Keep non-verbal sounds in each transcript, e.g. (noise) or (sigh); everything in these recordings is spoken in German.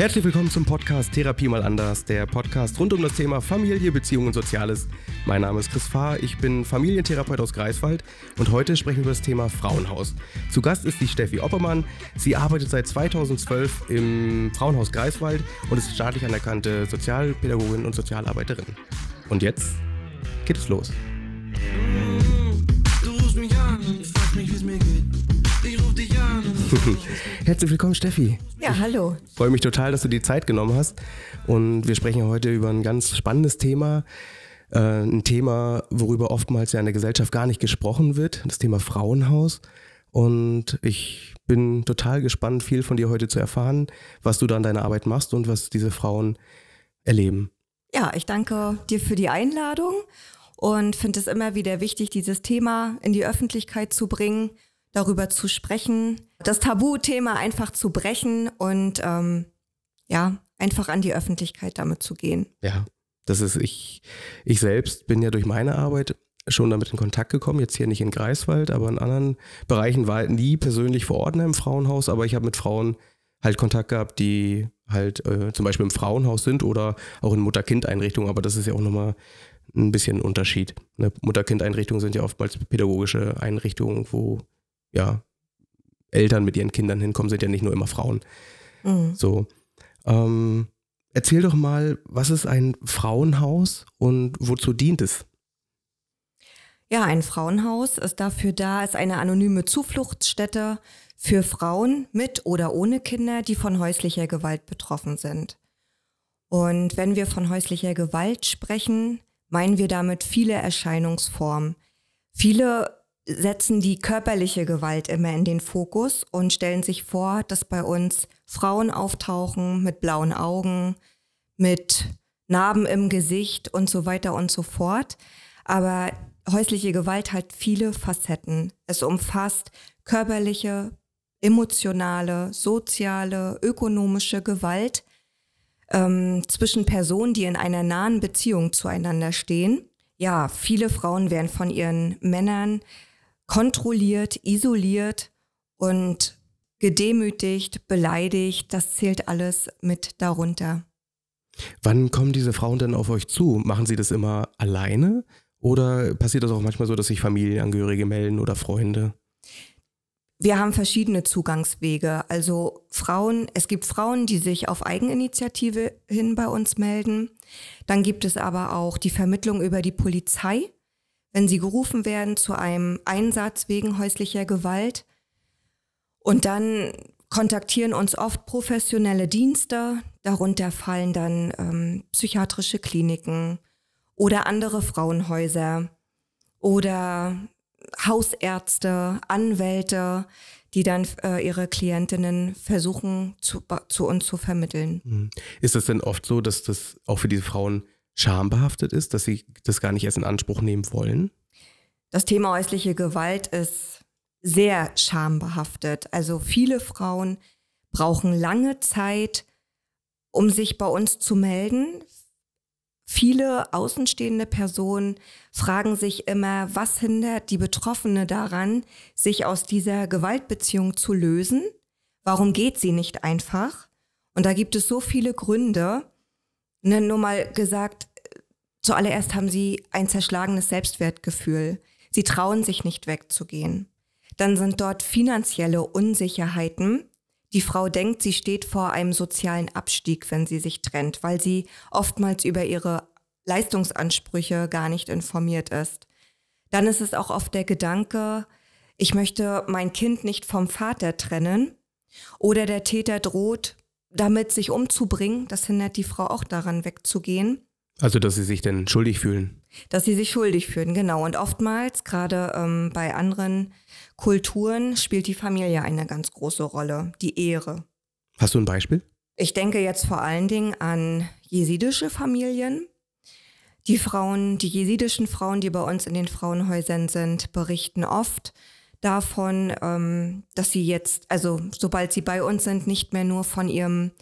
Herzlich willkommen zum Podcast Therapie mal anders, der Podcast rund um das Thema Familie, Beziehungen und Soziales. Mein Name ist Chris Fahr, ich bin Familientherapeut aus Greifswald und heute sprechen wir über das Thema Frauenhaus. Zu Gast ist die Steffi Oppermann. Sie arbeitet seit 2012 im Frauenhaus Greifswald und ist staatlich anerkannte Sozialpädagogin und Sozialarbeiterin. Und jetzt geht es los. (laughs) Herzlich willkommen, Steffi. Ja, hallo. Ich freue mich total, dass du die Zeit genommen hast. Und wir sprechen heute über ein ganz spannendes Thema. Äh, ein Thema, worüber oftmals ja in der Gesellschaft gar nicht gesprochen wird. Das Thema Frauenhaus. Und ich bin total gespannt, viel von dir heute zu erfahren, was du da in deiner Arbeit machst und was diese Frauen erleben. Ja, ich danke dir für die Einladung und finde es immer wieder wichtig, dieses Thema in die Öffentlichkeit zu bringen, darüber zu sprechen, das Tabuthema einfach zu brechen und ähm, ja, einfach an die Öffentlichkeit damit zu gehen. Ja, das ist ich. Ich selbst bin ja durch meine Arbeit schon damit in Kontakt gekommen. Jetzt hier nicht in Greifswald, aber in anderen Bereichen war halt nie persönlich vor Ort in einem Frauenhaus, aber ich habe mit Frauen halt Kontakt gehabt, die halt äh, zum Beispiel im Frauenhaus sind oder auch in Mutter-Kind-Einrichtungen, aber das ist ja auch nochmal ein bisschen ein Unterschied. Ne? Mutter-Kind-Einrichtungen sind ja oftmals pädagogische Einrichtungen, wo ja Eltern mit ihren Kindern hinkommen, sind ja nicht nur immer Frauen. Mhm. So. Ähm, erzähl doch mal, was ist ein Frauenhaus und wozu dient es? Ja, ein Frauenhaus ist dafür da, ist eine anonyme Zufluchtsstätte für Frauen mit oder ohne Kinder, die von häuslicher Gewalt betroffen sind. Und wenn wir von häuslicher Gewalt sprechen, meinen wir damit viele Erscheinungsformen. Viele setzen die körperliche Gewalt immer in den Fokus und stellen sich vor, dass bei uns Frauen auftauchen mit blauen Augen, mit Narben im Gesicht und so weiter und so fort. Aber häusliche Gewalt hat viele Facetten. Es umfasst körperliche, emotionale, soziale, ökonomische Gewalt ähm, zwischen Personen, die in einer nahen Beziehung zueinander stehen. Ja, viele Frauen werden von ihren Männern kontrolliert, isoliert und gedemütigt, beleidigt. Das zählt alles mit darunter. Wann kommen diese Frauen denn auf euch zu? Machen sie das immer alleine? Oder passiert das auch manchmal so, dass sich Familienangehörige melden oder Freunde? Wir haben verschiedene Zugangswege. Also Frauen, es gibt Frauen, die sich auf Eigeninitiative hin bei uns melden. Dann gibt es aber auch die Vermittlung über die Polizei, wenn sie gerufen werden zu einem Einsatz wegen häuslicher Gewalt. Und dann kontaktieren uns oft professionelle Dienste. Darunter fallen dann ähm, psychiatrische Kliniken oder andere Frauenhäuser oder Hausärzte, Anwälte, die dann äh, ihre Klientinnen versuchen zu, zu uns zu vermitteln. Mhm. Ist es denn oft so, dass das auch für diese Frauen schambehaftet ist, dass sie das gar nicht erst in Anspruch nehmen wollen? Das Thema häusliche Gewalt ist sehr schambehaftet. Also viele Frauen brauchen lange Zeit, um sich bei uns zu melden. Viele außenstehende Personen fragen sich immer, was hindert die Betroffene daran, sich aus dieser Gewaltbeziehung zu lösen? Warum geht sie nicht einfach? Und da gibt es so viele Gründe. Ne, nur mal gesagt, zuallererst haben sie ein zerschlagenes Selbstwertgefühl. Sie trauen sich nicht wegzugehen. Dann sind dort finanzielle Unsicherheiten. Die Frau denkt, sie steht vor einem sozialen Abstieg, wenn sie sich trennt, weil sie oftmals über ihre Leistungsansprüche gar nicht informiert ist. Dann ist es auch oft der Gedanke, ich möchte mein Kind nicht vom Vater trennen. Oder der Täter droht, damit sich umzubringen. Das hindert die Frau auch daran, wegzugehen. Also, dass sie sich denn schuldig fühlen. Dass sie sich schuldig fühlen, genau. Und oftmals, gerade ähm, bei anderen Kulturen, spielt die Familie eine ganz große Rolle, die Ehre. Hast du ein Beispiel? Ich denke jetzt vor allen Dingen an jesidische Familien. Die Frauen, die jesidischen Frauen, die bei uns in den Frauenhäusern sind, berichten oft davon, ähm, dass sie jetzt, also sobald sie bei uns sind, nicht mehr nur von ihrem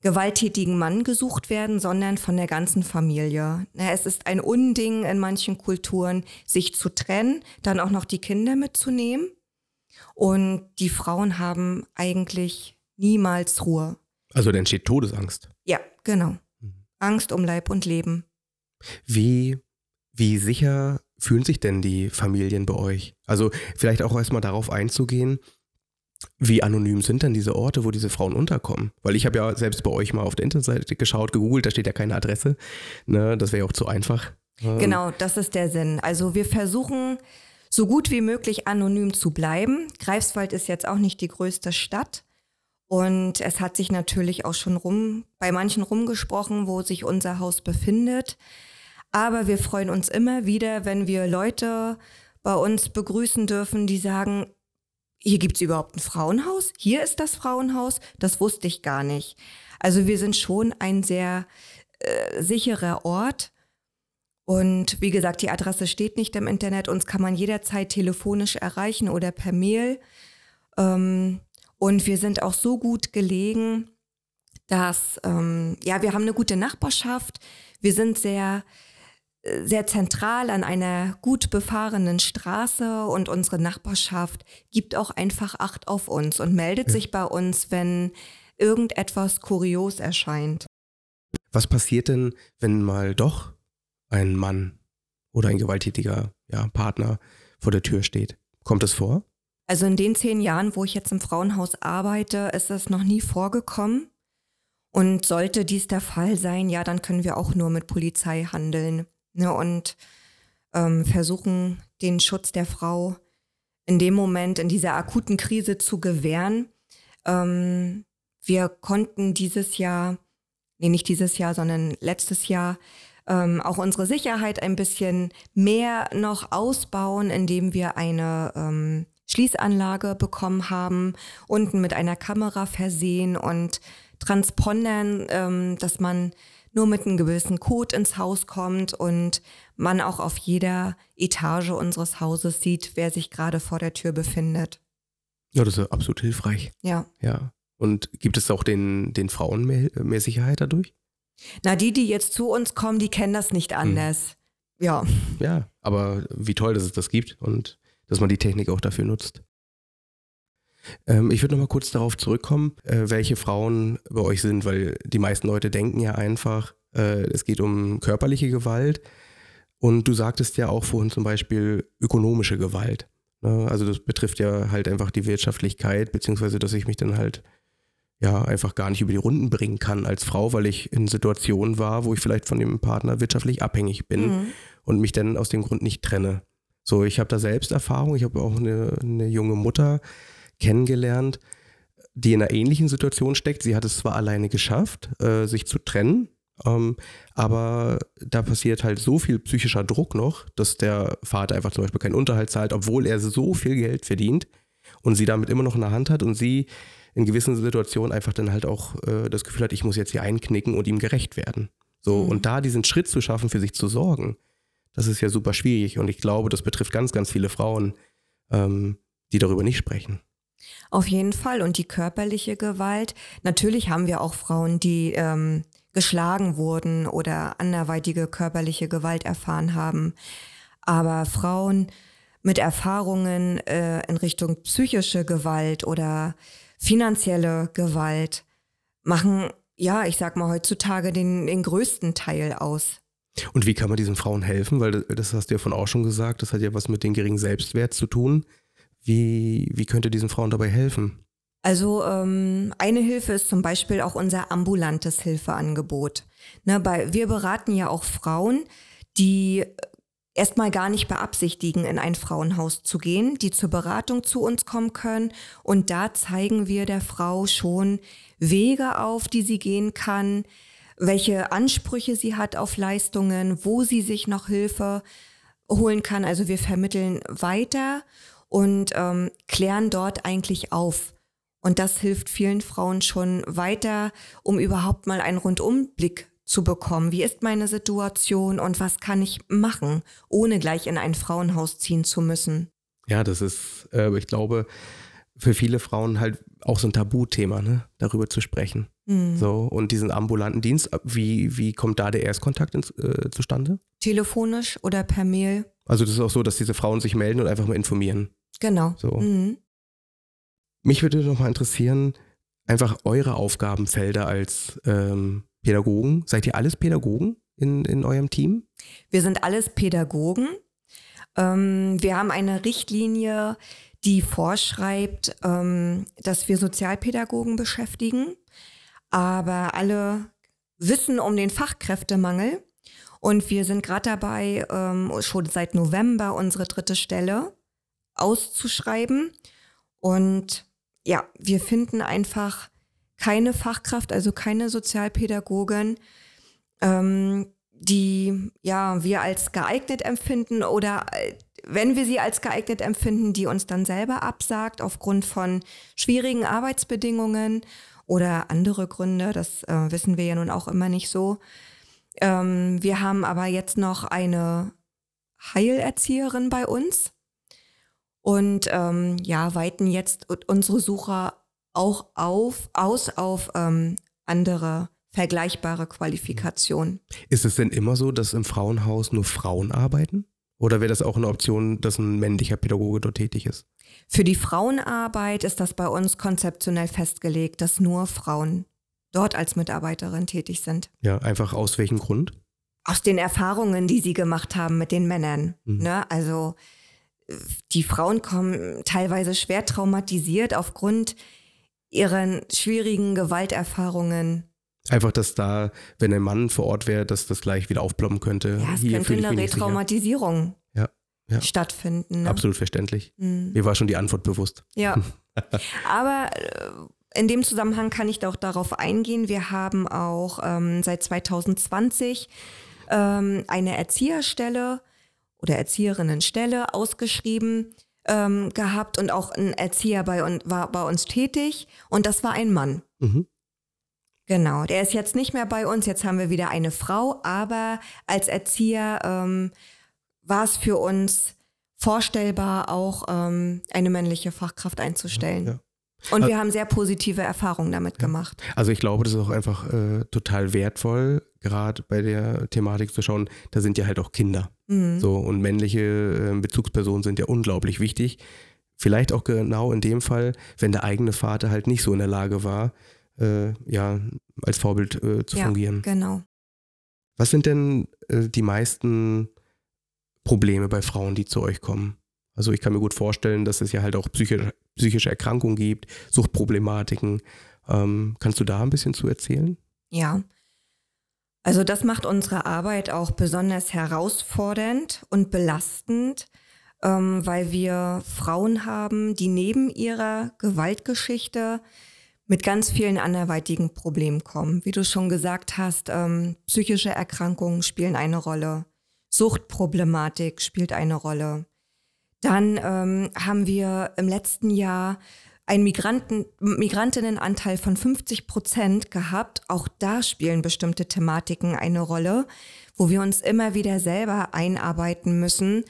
gewalttätigen Mann gesucht werden, sondern von der ganzen Familie. Es ist ein Unding in manchen Kulturen, sich zu trennen, dann auch noch die Kinder mitzunehmen. Und die Frauen haben eigentlich niemals Ruhe. Also da entsteht Todesangst. Ja, genau. Mhm. Angst um Leib und Leben. Wie, wie sicher fühlen sich denn die Familien bei euch? Also vielleicht auch erstmal darauf einzugehen, wie anonym sind denn diese Orte, wo diese Frauen unterkommen? Weil ich habe ja selbst bei euch mal auf der Internetseite geschaut, gegoogelt, da steht ja keine Adresse. Ne, das wäre ja auch zu einfach. Genau, das ist der Sinn. Also wir versuchen so gut wie möglich anonym zu bleiben. Greifswald ist jetzt auch nicht die größte Stadt. Und es hat sich natürlich auch schon rum, bei manchen rumgesprochen, wo sich unser Haus befindet. Aber wir freuen uns immer wieder, wenn wir Leute bei uns begrüßen dürfen, die sagen, hier gibt's überhaupt ein Frauenhaus? Hier ist das Frauenhaus? Das wusste ich gar nicht. Also wir sind schon ein sehr äh, sicherer Ort. Und wie gesagt, die Adresse steht nicht im Internet. Uns kann man jederzeit telefonisch erreichen oder per Mail. Ähm, und wir sind auch so gut gelegen, dass, ähm, ja, wir haben eine gute Nachbarschaft. Wir sind sehr, sehr zentral an einer gut befahrenen Straße und unsere Nachbarschaft gibt auch einfach Acht auf uns und meldet sich bei uns, wenn irgendetwas kurios erscheint. Was passiert denn, wenn mal doch ein Mann oder ein gewalttätiger ja, Partner vor der Tür steht? Kommt das vor? Also in den zehn Jahren, wo ich jetzt im Frauenhaus arbeite, ist das noch nie vorgekommen. Und sollte dies der Fall sein, ja, dann können wir auch nur mit Polizei handeln ne, und ähm, versuchen, den Schutz der Frau in dem Moment, in dieser akuten Krise zu gewähren. Ähm, wir konnten dieses Jahr, nee, nicht dieses Jahr, sondern letztes Jahr, ähm, auch unsere Sicherheit ein bisschen mehr noch ausbauen, indem wir eine ähm, Schließanlage bekommen haben, unten mit einer Kamera versehen und Transpondern, ähm, dass man nur mit einem gewissen Code ins Haus kommt und man auch auf jeder Etage unseres Hauses sieht, wer sich gerade vor der Tür befindet. Ja, das ist absolut hilfreich. Ja. Ja. Und gibt es auch den, den Frauen mehr, mehr Sicherheit dadurch? Na, die, die jetzt zu uns kommen, die kennen das nicht anders. Ja. Ja, aber wie toll, dass es das gibt und dass man die Technik auch dafür nutzt. Ähm, ich würde noch mal kurz darauf zurückkommen, äh, welche Frauen bei euch sind, weil die meisten Leute denken ja einfach, äh, es geht um körperliche Gewalt. Und du sagtest ja auch vorhin zum Beispiel ökonomische Gewalt. Ne? Also das betrifft ja halt einfach die Wirtschaftlichkeit, beziehungsweise dass ich mich dann halt ja einfach gar nicht über die Runden bringen kann als Frau, weil ich in Situationen war, wo ich vielleicht von dem Partner wirtschaftlich abhängig bin Mhm. und mich dann aus dem Grund nicht trenne. So, ich habe da selbst Erfahrung. Ich habe auch eine, eine junge Mutter kennengelernt, die in einer ähnlichen Situation steckt. Sie hat es zwar alleine geschafft, äh, sich zu trennen, ähm, aber da passiert halt so viel psychischer Druck noch, dass der Vater einfach zum Beispiel keinen Unterhalt zahlt, obwohl er so viel Geld verdient und sie damit immer noch in der Hand hat und sie in gewissen Situationen einfach dann halt auch äh, das Gefühl hat, ich muss jetzt hier einknicken und ihm gerecht werden. So, Mhm. und da diesen Schritt zu schaffen, für sich zu sorgen, das ist ja super schwierig und ich glaube, das betrifft ganz, ganz viele Frauen, ähm, die darüber nicht sprechen. Auf jeden Fall. Und die körperliche Gewalt. Natürlich haben wir auch Frauen, die ähm, geschlagen wurden oder anderweitige körperliche Gewalt erfahren haben. Aber Frauen mit Erfahrungen äh, in Richtung psychische Gewalt oder finanzielle Gewalt machen, ja, ich sag mal heutzutage den, den größten Teil aus. Und wie kann man diesen Frauen helfen? Weil das, das hast du ja von auch schon gesagt, das hat ja was mit dem geringen Selbstwert zu tun. Wie, wie könnt ihr diesen Frauen dabei helfen? Also ähm, eine Hilfe ist zum Beispiel auch unser ambulantes Hilfeangebot. Ne, bei, wir beraten ja auch Frauen, die erstmal gar nicht beabsichtigen, in ein Frauenhaus zu gehen, die zur Beratung zu uns kommen können. Und da zeigen wir der Frau schon Wege auf, die sie gehen kann, welche Ansprüche sie hat auf Leistungen, wo sie sich noch Hilfe holen kann. Also wir vermitteln weiter und ähm, klären dort eigentlich auf. Und das hilft vielen Frauen schon weiter, um überhaupt mal einen Rundumblick zu bekommen. Wie ist meine Situation und was kann ich machen, ohne gleich in ein Frauenhaus ziehen zu müssen? Ja, das ist, äh, ich glaube, für viele Frauen halt auch so ein Tabuthema, ne? darüber zu sprechen. Hm. So, und diesen ambulanten Dienst, wie, wie kommt da der Erstkontakt ins, äh, zustande? Telefonisch oder per Mail? Also das ist auch so, dass diese Frauen sich melden und einfach mal informieren. Genau. So. Mhm. Mich würde noch mal interessieren, einfach eure Aufgabenfelder als ähm, Pädagogen? Seid ihr alles Pädagogen in, in eurem Team? Wir sind alles Pädagogen. Ähm, wir haben eine Richtlinie, die vorschreibt, ähm, dass wir Sozialpädagogen beschäftigen. Aber alle wissen um den Fachkräftemangel. Und wir sind gerade dabei, ähm, schon seit November unsere dritte Stelle auszuschreiben. Und ja, wir finden einfach keine Fachkraft, also keine Sozialpädagogin, ähm, die ja wir als geeignet empfinden oder äh, wenn wir sie als geeignet empfinden, die uns dann selber absagt aufgrund von schwierigen Arbeitsbedingungen oder andere Gründe, das äh, wissen wir ja nun auch immer nicht so. Ähm, wir haben aber jetzt noch eine Heilerzieherin bei uns und ähm, ja, weiten jetzt unsere Suche auch auf, aus auf ähm, andere vergleichbare Qualifikationen. Ist es denn immer so, dass im Frauenhaus nur Frauen arbeiten? Oder wäre das auch eine Option, dass ein männlicher Pädagoge dort tätig ist? Für die Frauenarbeit ist das bei uns konzeptionell festgelegt, dass nur Frauen dort als Mitarbeiterin tätig sind. Ja, einfach aus welchem Grund? Aus den Erfahrungen, die sie gemacht haben mit den Männern. Mhm. Ne? Also die Frauen kommen teilweise schwer traumatisiert aufgrund ihren schwierigen Gewalterfahrungen. Einfach, dass da, wenn ein Mann vor Ort wäre, dass das gleich wieder aufploppen könnte. Ja, es Hier könnte eine Retraumatisierung ja, ja. stattfinden. Ne? Absolut verständlich. Mhm. Mir war schon die Antwort bewusst. Ja. (laughs) Aber äh, in dem Zusammenhang kann ich auch darauf eingehen. Wir haben auch ähm, seit 2020 ähm, eine Erzieherstelle oder Erzieherinnenstelle ausgeschrieben ähm, gehabt und auch ein Erzieher bei uns, war bei uns tätig und das war ein Mann. Mhm. Genau, der ist jetzt nicht mehr bei uns, jetzt haben wir wieder eine Frau, aber als Erzieher ähm, war es für uns vorstellbar, auch ähm, eine männliche Fachkraft einzustellen. Ja. Und wir haben sehr positive Erfahrungen damit gemacht. Also ich glaube, das ist auch einfach äh, total wertvoll, gerade bei der Thematik zu schauen, da sind ja halt auch Kinder. Mhm. So, und männliche äh, Bezugspersonen sind ja unglaublich wichtig. Vielleicht auch genau in dem Fall, wenn der eigene Vater halt nicht so in der Lage war, äh, ja, als Vorbild äh, zu ja, fungieren. Genau. Was sind denn äh, die meisten Probleme bei Frauen, die zu euch kommen? Also ich kann mir gut vorstellen, dass es ja halt auch psychische, psychische Erkrankungen gibt, Suchtproblematiken. Ähm, kannst du da ein bisschen zu erzählen? Ja. Also das macht unsere Arbeit auch besonders herausfordernd und belastend, ähm, weil wir Frauen haben, die neben ihrer Gewaltgeschichte mit ganz vielen anderweitigen Problemen kommen. Wie du schon gesagt hast, ähm, psychische Erkrankungen spielen eine Rolle, Suchtproblematik spielt eine Rolle. Dann ähm, haben wir im letzten Jahr einen Migranten, Migrantinnenanteil von 50 Prozent gehabt. Auch da spielen bestimmte Thematiken eine Rolle, wo wir uns immer wieder selber einarbeiten müssen.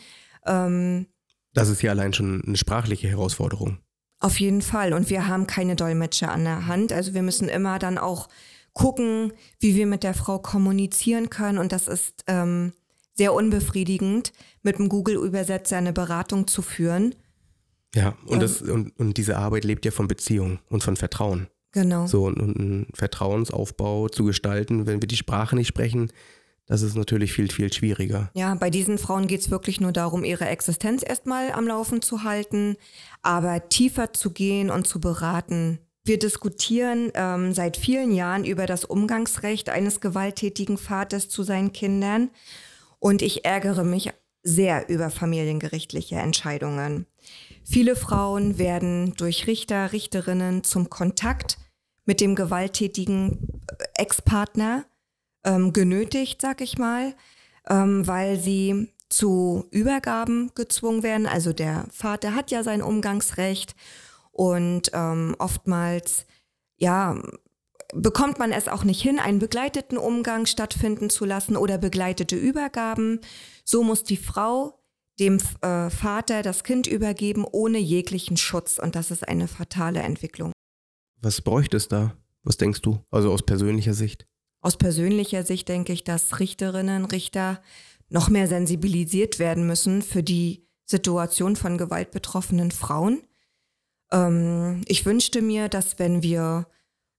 Ähm, das ist ja allein schon eine sprachliche Herausforderung. Auf jeden Fall. Und wir haben keine Dolmetscher an der Hand. Also wir müssen immer dann auch gucken, wie wir mit der Frau kommunizieren können. Und das ist ähm, sehr unbefriedigend, mit dem Google-Übersetzer eine Beratung zu führen ja, und, das, und, und diese Arbeit lebt ja von Beziehung und von Vertrauen. Genau. So, und, und einen Vertrauensaufbau zu gestalten, wenn wir die Sprache nicht sprechen, das ist natürlich viel, viel schwieriger. Ja, bei diesen Frauen geht es wirklich nur darum, ihre Existenz erstmal am Laufen zu halten, aber tiefer zu gehen und zu beraten. Wir diskutieren ähm, seit vielen Jahren über das Umgangsrecht eines gewalttätigen Vaters zu seinen Kindern und ich ärgere mich sehr über familiengerichtliche Entscheidungen. Viele Frauen werden durch Richter, Richterinnen zum Kontakt mit dem gewalttätigen äh, Ex-Partner ähm, genötigt, sag ich mal, ähm, weil sie zu Übergaben gezwungen werden. Also der Vater hat ja sein Umgangsrecht und ähm, oftmals, ja, bekommt man es auch nicht hin, einen begleiteten Umgang stattfinden zu lassen oder begleitete Übergaben. So muss die Frau dem äh, Vater das Kind übergeben ohne jeglichen Schutz. Und das ist eine fatale Entwicklung. Was bräuchte es da? Was denkst du? Also aus persönlicher Sicht? Aus persönlicher Sicht denke ich, dass Richterinnen, Richter noch mehr sensibilisiert werden müssen für die Situation von gewaltbetroffenen Frauen. Ähm, ich wünschte mir, dass wenn wir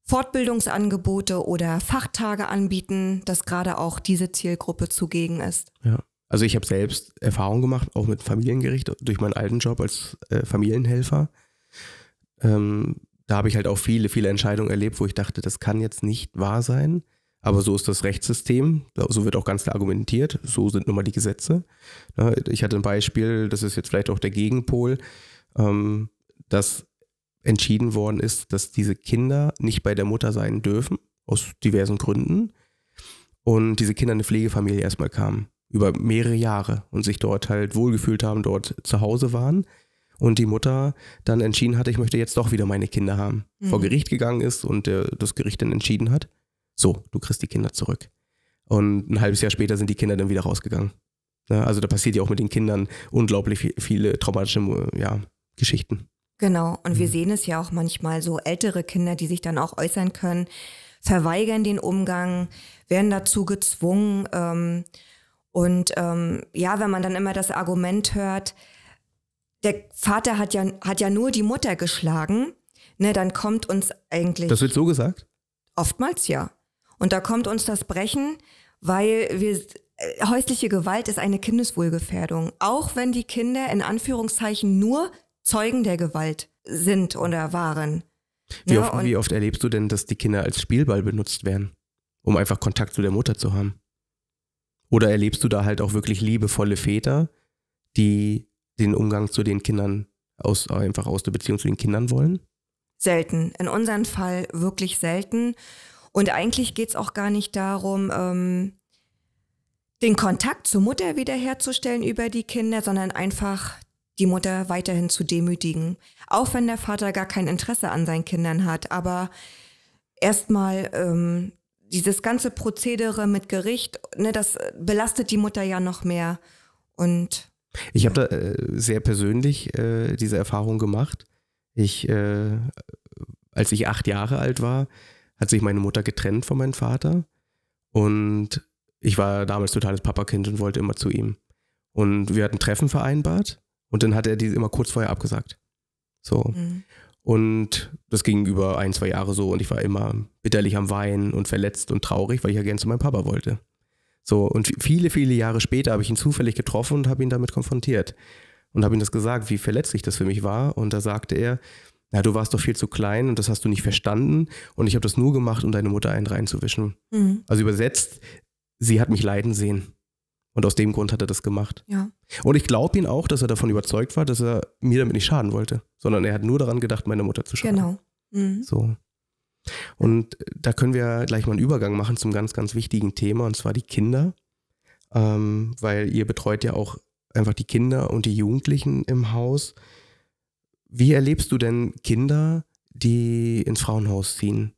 Fortbildungsangebote oder Fachtage anbieten, dass gerade auch diese Zielgruppe zugegen ist. Ja. Also ich habe selbst Erfahrung gemacht, auch mit Familiengericht, durch meinen alten Job als äh, Familienhelfer. Ähm, da habe ich halt auch viele, viele Entscheidungen erlebt, wo ich dachte, das kann jetzt nicht wahr sein. Aber so ist das Rechtssystem, so wird auch ganz klar argumentiert, so sind nun mal die Gesetze. Ja, ich hatte ein Beispiel, das ist jetzt vielleicht auch der Gegenpol, ähm, dass entschieden worden ist, dass diese Kinder nicht bei der Mutter sein dürfen, aus diversen Gründen. Und diese Kinder in eine Pflegefamilie erstmal kamen, über mehrere Jahre und sich dort halt wohlgefühlt haben, dort zu Hause waren. Und die Mutter dann entschieden hatte, ich möchte jetzt doch wieder meine Kinder haben. Mhm. Vor Gericht gegangen ist und der, das Gericht dann entschieden hat, so, du kriegst die Kinder zurück. Und ein halbes Jahr später sind die Kinder dann wieder rausgegangen. Ja, also da passiert ja auch mit den Kindern unglaublich viel- viele traumatische ja, Geschichten. Genau, und wir Mhm. sehen es ja auch manchmal so ältere Kinder, die sich dann auch äußern können, verweigern den Umgang, werden dazu gezwungen. Ähm, und ähm, ja, wenn man dann immer das Argument hört, der Vater hat ja, hat ja nur die Mutter geschlagen, ne, dann kommt uns eigentlich Das wird so gesagt? oftmals ja. Und da kommt uns das Brechen, weil wir äh, häusliche Gewalt ist eine Kindeswohlgefährdung. Auch wenn die Kinder in Anführungszeichen nur Zeugen der Gewalt sind oder waren. Wie, Ja, oft, und- wie oft erlebst du denn, dass die Kinder als Spielball benutzt werden, um einfach Kontakt zu der Mutter zu haben? Oder erlebst du da halt auch wirklich liebevolle Väter, die den Umgang zu den Kindern aus, einfach aus der Beziehung zu den Kindern wollen? Selten. In unserem Fall wirklich selten. Und eigentlich geht es auch gar nicht darum, ähm, den Kontakt zur Mutter wiederherzustellen über die Kinder, sondern einfach die Mutter weiterhin zu demütigen. Auch wenn der Vater gar kein Interesse an seinen Kindern hat. Aber erstmal ähm, dieses ganze Prozedere mit Gericht, ne, das belastet die Mutter ja noch mehr. Und Ich habe da äh, sehr persönlich äh, diese Erfahrung gemacht. Ich, äh, als ich acht Jahre alt war, hat sich meine Mutter getrennt von meinem Vater und ich war damals totales Papakind und wollte immer zu ihm. Und wir hatten Treffen vereinbart und dann hat er die immer kurz vorher abgesagt. So. mh, Und das ging über ein, zwei Jahre so und ich war immer bitterlich am Weinen und verletzt und traurig, weil ich ja gern zu meinem Papa wollte. So, und viele, viele Jahre später habe ich ihn zufällig getroffen und habe ihn damit konfrontiert. Und habe ihm das gesagt, wie verletzlich das für mich war. Und da sagte er, na, du warst doch viel zu klein und das hast du nicht verstanden. Und ich habe das nur gemacht, um deine Mutter einen reinzuwischen. mh, Also übersetzt, sie hat mich leiden sehen. Und aus dem Grund hat er das gemacht. ja. Und ich glaube ihn auch, dass er davon überzeugt war, dass er mir damit nicht schaden wollte, sondern er hat nur daran gedacht, meine Mutter zu schaden. Genau. Mhm. So. Und da können wir gleich mal einen Übergang machen zum ganz, ganz wichtigen Thema, und zwar die Kinder. Ähm, weil ihr betreut ja auch einfach die Kinder und die Jugendlichen im Haus. Wie erlebst du denn Kinder, die ins Frauenhaus ziehen?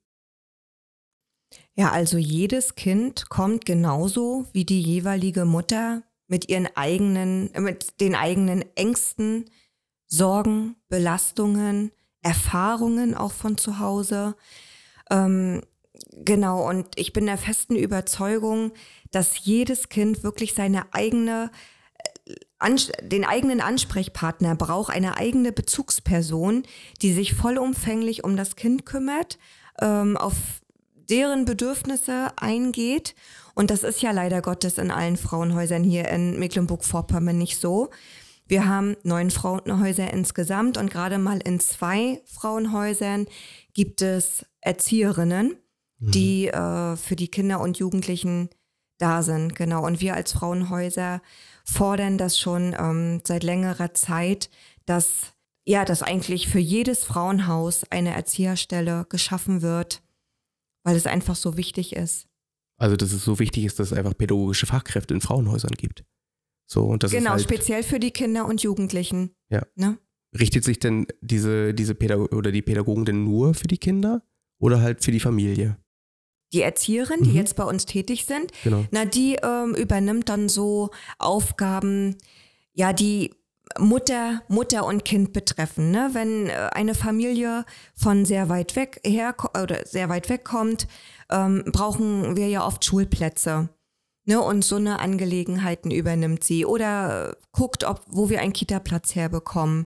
Ja, also jedes Kind kommt genauso wie die jeweilige Mutter mit ihren eigenen, äh, mit den eigenen Ängsten, Sorgen, Belastungen, Erfahrungen auch von zu Hause. Ähm, genau, und ich bin der festen Überzeugung, dass jedes Kind wirklich seine eigene äh, den eigenen Ansprechpartner braucht, eine eigene Bezugsperson, die sich vollumfänglich um das Kind kümmert, ähm, auf deren Bedürfnisse eingeht. Und das ist ja leider Gottes in allen Frauenhäusern hier in Mecklenburg-Vorpommern nicht so. Wir haben neun Frauenhäuser insgesamt und gerade mal in zwei Frauenhäusern gibt es Erzieherinnen, die äh, für die Kinder und Jugendlichen da sind. Genau. Und wir als Frauenhäuser fordern das schon ähm, seit längerer Zeit, dass ja, dass eigentlich für jedes Frauenhaus eine Erzieherstelle geschaffen wird, weil es einfach so wichtig ist. Also, dass es so wichtig ist, dass es einfach pädagogische Fachkräfte in Frauenhäusern gibt. So, und das genau, ist halt, speziell für die Kinder und Jugendlichen. Ja. Ne? richtet sich denn diese, diese Pädago oder die Pädagogen denn nur für die Kinder oder halt für die Familie? Die Erzieherin, die Mhm. jetzt bei uns tätig sind, Genau. na, die ähm, übernimmt dann so Aufgaben, ja, die Mutter, Mutter und Kind betreffen. Ne? Wenn äh, eine Familie von sehr weit weg her oder sehr weit weg kommt, ähm, brauchen wir ja oft Schulplätze. Ne? Und so eine Angelegenheiten übernimmt sie oder guckt, ob wo wir einen Kita-Platz herbekommen.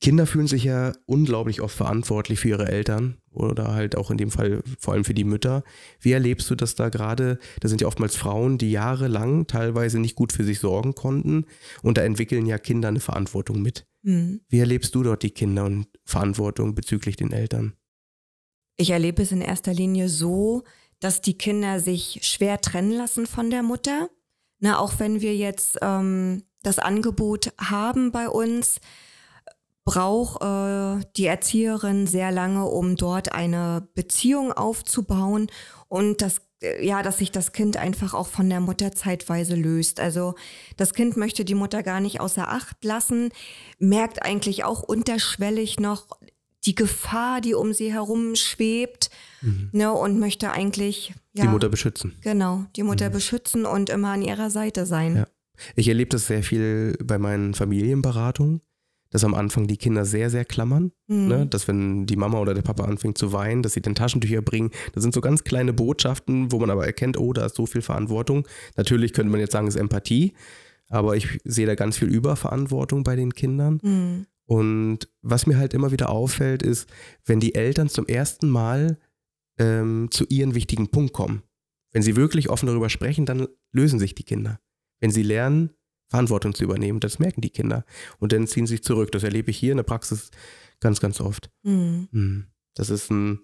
Kinder fühlen sich ja unglaublich oft verantwortlich für ihre Eltern oder halt auch in dem Fall vor allem für die Mütter. Wie erlebst du das da gerade? Das sind ja oftmals Frauen, die jahrelang teilweise nicht gut für sich sorgen konnten und da entwickeln ja Kinder eine Verantwortung mit. Mhm. Wie erlebst du dort die Kinder und Verantwortung bezüglich den Eltern? Ich erlebe es in erster Linie so, dass die Kinder sich schwer trennen lassen von der Mutter. Na, auch wenn wir jetzt ähm, das Angebot haben bei uns, braucht äh, die Erzieherin sehr lange, um dort eine Beziehung aufzubauen und das äh, ja, dass sich das Kind einfach auch von der Mutter zeitweise löst. Also das Kind möchte die Mutter gar nicht außer Acht lassen, merkt eigentlich auch unterschwellig noch die Gefahr, die um sie herum schwebt, ne, und möchte eigentlich ja, Die Mutter beschützen. genau die Mutter beschützen und immer an ihrer Seite sein. Ja. Ich erlebe das sehr viel bei meinen Familienberatungen, dass am Anfang die Kinder sehr, sehr klammern. Mhm. Ne? Dass wenn die Mama oder der Papa anfängt zu weinen, dass sie den Taschentücher bringen. Das sind so ganz kleine Botschaften, wo man aber erkennt, oh, da ist so viel Verantwortung. Natürlich könnte man jetzt sagen, es ist Empathie, aber ich sehe da ganz viel Überverantwortung bei den Kindern. Mhm. Und was mir halt immer wieder auffällt, ist, wenn die Eltern zum ersten Mal ähm, zu ihren wichtigen Punkt kommen. Wenn sie wirklich offen darüber sprechen, dann lösen sich die Kinder. Wenn sie lernen, Verantwortung zu übernehmen, das merken die Kinder. Und dann ziehen sie sich zurück. Das erlebe ich hier in der Praxis ganz, ganz oft. Mhm. Hm. Das ist ein,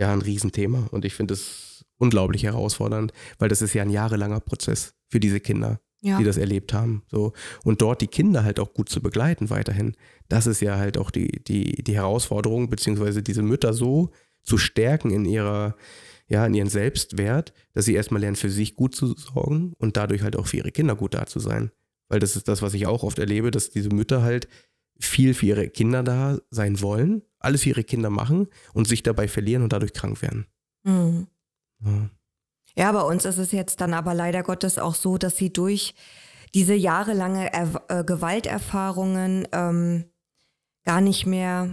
ja, ein Riesenthema. Und ich finde es unglaublich herausfordernd, weil das ist ja ein jahrelanger Prozess für diese Kinder Ja. die das erlebt haben. So. Und dort die Kinder halt auch gut zu begleiten weiterhin. Das ist ja halt auch die, die, die Herausforderung, beziehungsweise diese Mütter so zu stärken in ihrer, ja, in ihren Selbstwert, dass sie erstmal lernen, für sich gut zu sorgen und dadurch halt auch für ihre Kinder gut da zu sein. Weil das ist das, was ich auch oft erlebe, dass diese Mütter halt viel für ihre Kinder da sein wollen, alles für ihre Kinder machen und sich dabei verlieren und dadurch krank werden. Mhm. Ja. Ja, bei uns ist es jetzt dann aber leider Gottes auch so, dass sie durch diese jahrelange er äh, Gewalterfahrungen ähm, gar nicht mehr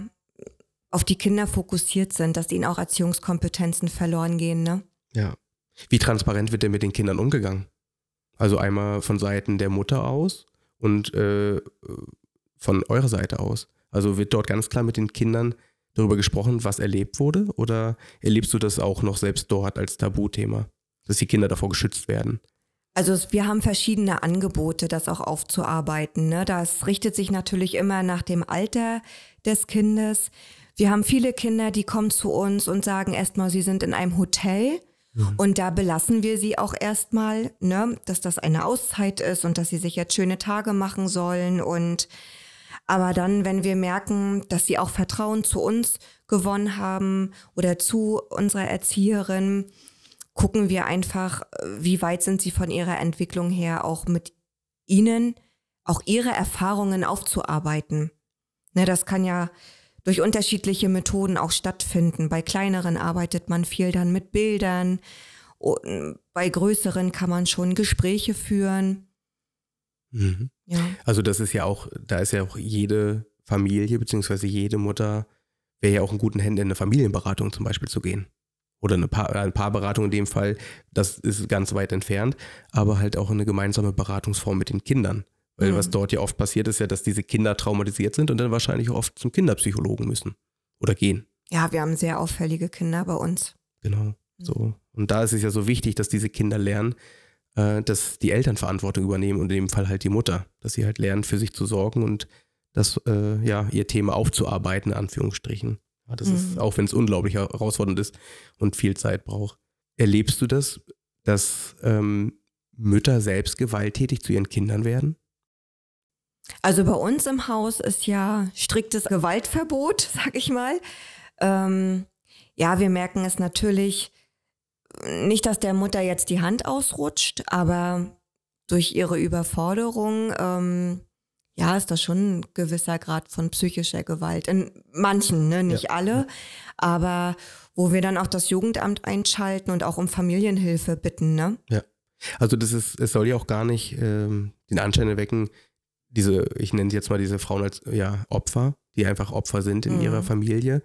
auf die Kinder fokussiert sind, dass ihnen auch Erziehungskompetenzen verloren gehen. Ne? Ja. Wie transparent wird denn mit den Kindern umgegangen? Also einmal von Seiten der Mutter aus und äh, von eurer Seite aus. Also wird dort ganz klar mit den Kindern darüber gesprochen, was erlebt wurde? Oder erlebst du das auch noch selbst dort als Tabuthema, dass die Kinder davor geschützt werden? Also wir haben verschiedene Angebote, das auch aufzuarbeiten. Ne? Das richtet sich natürlich immer nach dem Alter des Kindes. Wir haben viele Kinder, die kommen zu uns und sagen erstmal, sie sind in einem Hotel. Und da belassen wir sie auch erstmal, ne, dass das eine Auszeit ist und dass sie sich jetzt schöne Tage machen sollen. Und aber dann, wenn wir merken, dass sie auch Vertrauen zu uns gewonnen haben oder zu unserer Erzieherin, gucken wir einfach, wie weit sind sie von ihrer Entwicklung her auch mit ihnen, auch ihre Erfahrungen aufzuarbeiten. Ne, das kann ja durch unterschiedliche Methoden auch stattfinden. Bei kleineren arbeitet man viel dann mit Bildern. Bei größeren kann man schon Gespräche führen. Mhm. Ja. Also das ist ja auch, da ist ja auch jede Familie beziehungsweise jede Mutter wäre ja auch in guten Händen in eine Familienberatung zum Beispiel zu gehen. Oder eine, Paar, eine Paarberatung in dem Fall, das ist ganz weit entfernt, aber halt auch eine gemeinsame Beratungsform mit den Kindern. Weil Mhm. was dort ja oft passiert ist ja, dass diese Kinder traumatisiert sind und dann wahrscheinlich auch oft zum Kinderpsychologen müssen oder gehen. ja, wir haben sehr auffällige Kinder bei uns. Genau. So. Und da ist es ja so wichtig, dass diese Kinder lernen, äh, dass die Eltern Verantwortung übernehmen und in dem Fall halt die Mutter, dass sie halt lernen, für sich zu sorgen und das, äh, ja, ihr Thema aufzuarbeiten, in Anführungsstrichen. Das ist, Mhm. auch wenn es unglaublich herausfordernd ist und viel Zeit braucht. Erlebst du das, dass ähm, Mütter selbst gewalttätig zu ihren Kindern werden? Also bei uns im Haus ist ja striktes Gewaltverbot, (laughs) sag ich mal. Ähm, ja, wir merken es natürlich nicht, dass der Mutter jetzt die Hand ausrutscht, aber durch ihre Überforderung, ähm, ja, ist das schon ein gewisser Grad von psychischer Gewalt. In manchen, ne, nicht Ja. alle, aber wo wir dann auch das Jugendamt einschalten und auch um Familienhilfe bitten, ne? Also das ist, es soll ja auch gar nicht ähm, den Anschein erwecken, diese, ich nenne sie jetzt mal diese Frauen als ja, Opfer, die einfach Opfer sind in Mhm. ihrer Familie.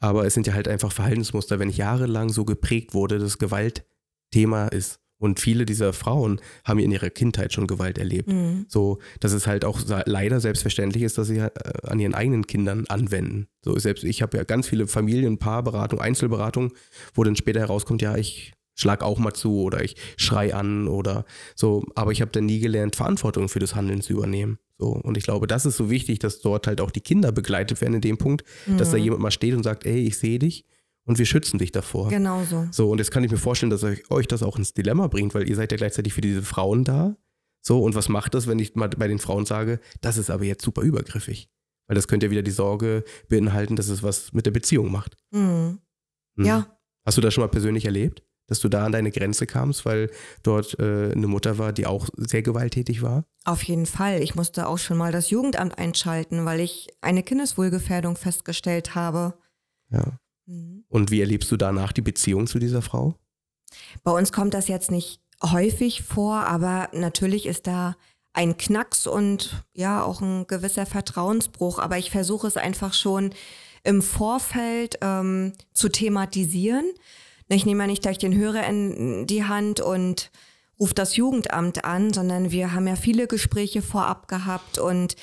Aber es sind ja halt einfach Verhaltensmuster, wenn jahrelang so geprägt wurde, dass Gewalt Thema ist Und viele dieser Frauen haben in ihrer Kindheit schon Gewalt erlebt. Mhm. So, dass es halt auch leider selbstverständlich ist, dass sie äh, an ihren eigenen Kindern anwenden. So, selbst ich habe ja ganz viele Familien, Paarberatung, Einzelberatung, wo dann später herauskommt, ja, ich schlag auch mal zu oder ich schrei an oder so. Aber ich habe dann nie gelernt, Verantwortung für das Handeln zu übernehmen. So, und ich glaube, das ist so wichtig, dass dort halt auch die Kinder begleitet werden in dem Punkt, dass da jemand mal steht und sagt, ey, ich sehe dich und wir schützen dich davor. Genau so. So, und jetzt kann ich mir vorstellen, dass euch, euch das auch ins Dilemma bringt, weil ihr seid ja gleichzeitig für diese Frauen da. So, und was macht das, wenn ich mal bei den Frauen sage, das ist aber jetzt super übergriffig? Weil das könnte ja wieder die Sorge beinhalten, dass es was mit der Beziehung macht. Mhm. Hm. Ja. Hast du das schon mal persönlich erlebt? Dass du da an deine Grenze kamst, weil dort äh, eine Mutter war, die auch sehr gewalttätig war? Auf jeden Fall. Ich musste auch schon mal das Jugendamt einschalten, weil ich eine Kindeswohlgefährdung festgestellt habe. Ja. Mhm. Und wie erlebst du danach die Beziehung zu dieser Frau? Bei uns kommt das jetzt nicht häufig vor, aber natürlich ist da ein Knacks und ja auch ein gewisser Vertrauensbruch. Aber ich versuche es einfach schon im Vorfeld ähm, zu thematisieren. Ich nehme ja nicht gleich den Hörer in die Hand und rufe das Jugendamt an, sondern wir haben ja viele Gespräche vorab gehabt und